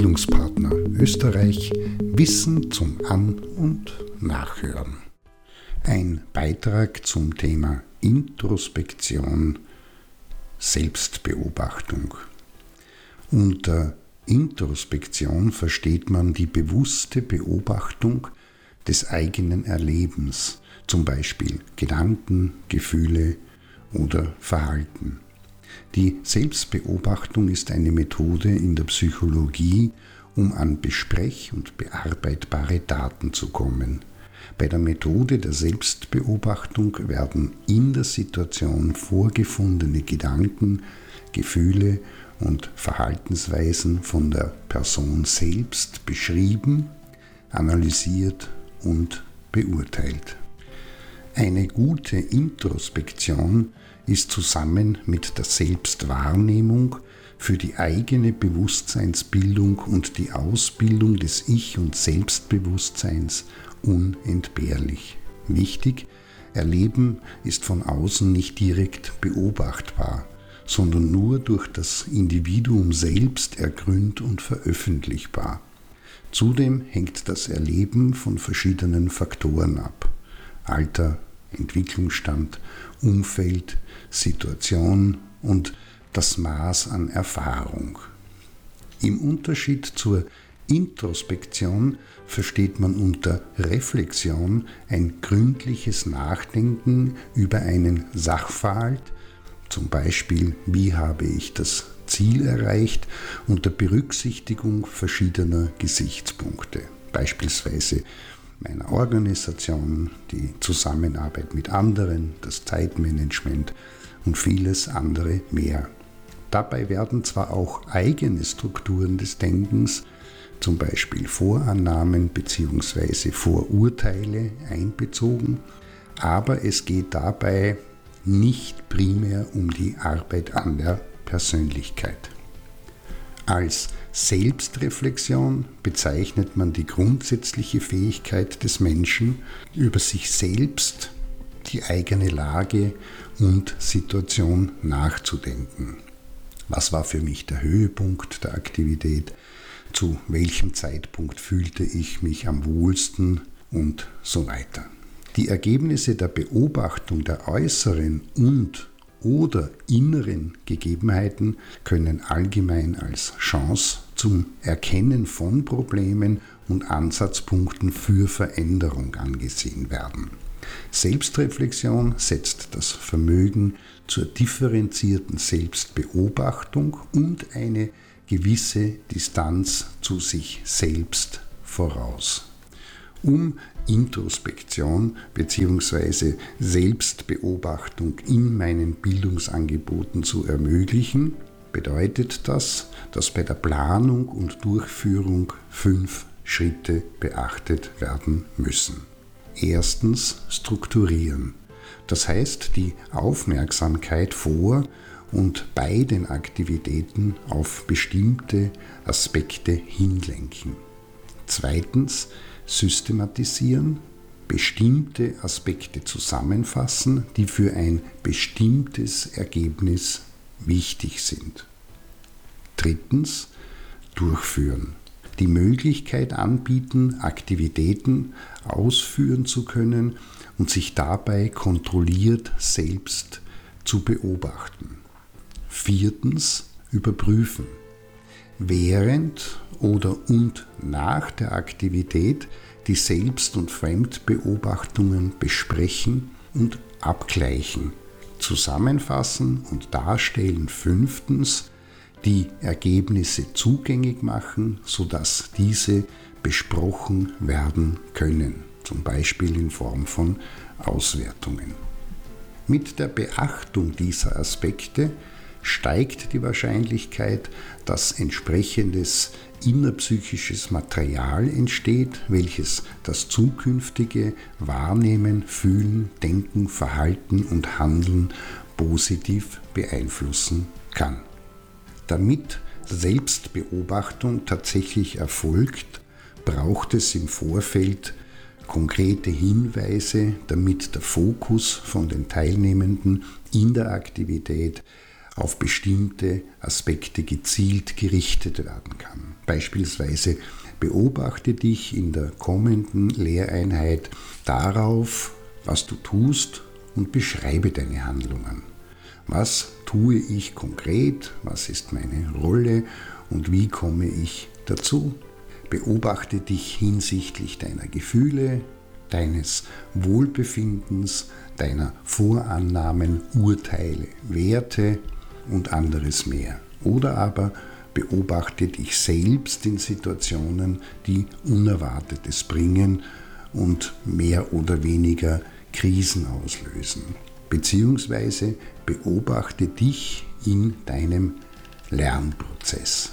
Bildungspartner Österreich Wissen zum An- und Nachhören. Ein Beitrag zum Thema Introspektion, Selbstbeobachtung. Unter Introspektion versteht man die bewusste Beobachtung des eigenen Erlebens, zum Beispiel Gedanken, Gefühle oder Verhalten. Die Selbstbeobachtung ist eine Methode in der Psychologie, um an besprech- und bearbeitbare Daten zu kommen. Bei der Methode der Selbstbeobachtung werden in der Situation vorgefundene Gedanken, Gefühle und Verhaltensweisen von der Person selbst beschrieben, analysiert und beurteilt. Eine gute Introspektion ist zusammen mit der Selbstwahrnehmung für die eigene Bewusstseinsbildung und die Ausbildung des Ich- und Selbstbewusstseins unentbehrlich. Wichtig, Erleben ist von außen nicht direkt beobachtbar, sondern nur durch das Individuum selbst ergründet und veröffentlichbar. Zudem hängt das Erleben von verschiedenen Faktoren ab. Alter, Entwicklungsstand, Umfeld, Situation und das Maß an Erfahrung. Im Unterschied zur Introspektion versteht man unter Reflexion ein gründliches Nachdenken über einen Sachverhalt, zum Beispiel wie habe ich das Ziel erreicht, unter Berücksichtigung verschiedener Gesichtspunkte, beispielsweise meiner Organisation, die Zusammenarbeit mit anderen, das Zeitmanagement und vieles andere mehr. Dabei werden zwar auch eigene Strukturen des Denkens, zum Beispiel Vorannahmen bzw. Vorurteile einbezogen, aber es geht dabei nicht primär um die Arbeit an der Persönlichkeit. Als Selbstreflexion bezeichnet man die grundsätzliche Fähigkeit des Menschen, über sich selbst, die eigene Lage und Situation nachzudenken. Was war für mich der Höhepunkt der Aktivität? Zu welchem Zeitpunkt fühlte ich mich am wohlsten und so weiter. Die Ergebnisse der Beobachtung der äußeren und oder inneren Gegebenheiten können allgemein als Chance zum Erkennen von Problemen und Ansatzpunkten für Veränderung angesehen werden. Selbstreflexion setzt das Vermögen zur differenzierten Selbstbeobachtung und eine gewisse Distanz zu sich selbst voraus. Um Introspektion bzw. Selbstbeobachtung in meinen Bildungsangeboten zu ermöglichen, bedeutet das, dass bei der Planung und Durchführung fünf Schritte beachtet werden müssen. Erstens strukturieren. Das heißt, die Aufmerksamkeit vor und bei den Aktivitäten auf bestimmte Aspekte hinlenken. Zweitens systematisieren, bestimmte Aspekte zusammenfassen, die für ein bestimmtes Ergebnis wichtig sind. Drittens durchführen. Die Möglichkeit anbieten, Aktivitäten ausführen zu können und sich dabei kontrolliert selbst zu beobachten. Viertens überprüfen. Während oder und nach der Aktivität die Selbst- und Fremdbeobachtungen besprechen und abgleichen. Zusammenfassen und darstellen. Fünftens die Ergebnisse zugänglich machen, sodass diese besprochen werden können, zum Beispiel in Form von Auswertungen. Mit der Beachtung dieser Aspekte steigt die Wahrscheinlichkeit, dass entsprechendes innerpsychisches Material entsteht, welches das zukünftige Wahrnehmen, Fühlen, Denken, Verhalten und Handeln positiv beeinflussen kann. Damit Selbstbeobachtung tatsächlich erfolgt, braucht es im Vorfeld konkrete Hinweise, damit der Fokus von den Teilnehmenden in der Aktivität auf bestimmte Aspekte gezielt gerichtet werden kann. Beispielsweise beobachte dich in der kommenden Lehreinheit darauf, was du tust und beschreibe deine Handlungen. Was tue ich konkret? Was ist meine Rolle? Und wie komme ich dazu? Beobachte dich hinsichtlich deiner Gefühle, deines Wohlbefindens, deiner Vorannahmen, Urteile, Werte und anderes mehr. Oder aber beobachte dich selbst in Situationen, die Unerwartetes bringen und mehr oder weniger Krisen auslösen. Beziehungsweise beobachte dich in deinem Lernprozess.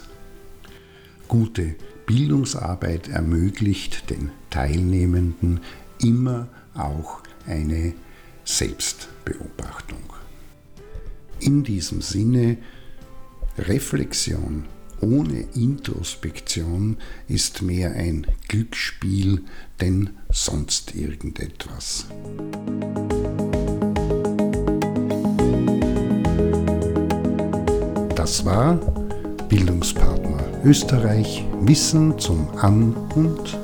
Gute Bildungsarbeit ermöglicht den Teilnehmenden immer auch eine Selbstbeobachtung. In diesem Sinne, Reflexion ohne Introspektion ist mehr ein Glücksspiel denn sonst irgendetwas. Das war Bildungspartner Österreich Wissen zum An- und.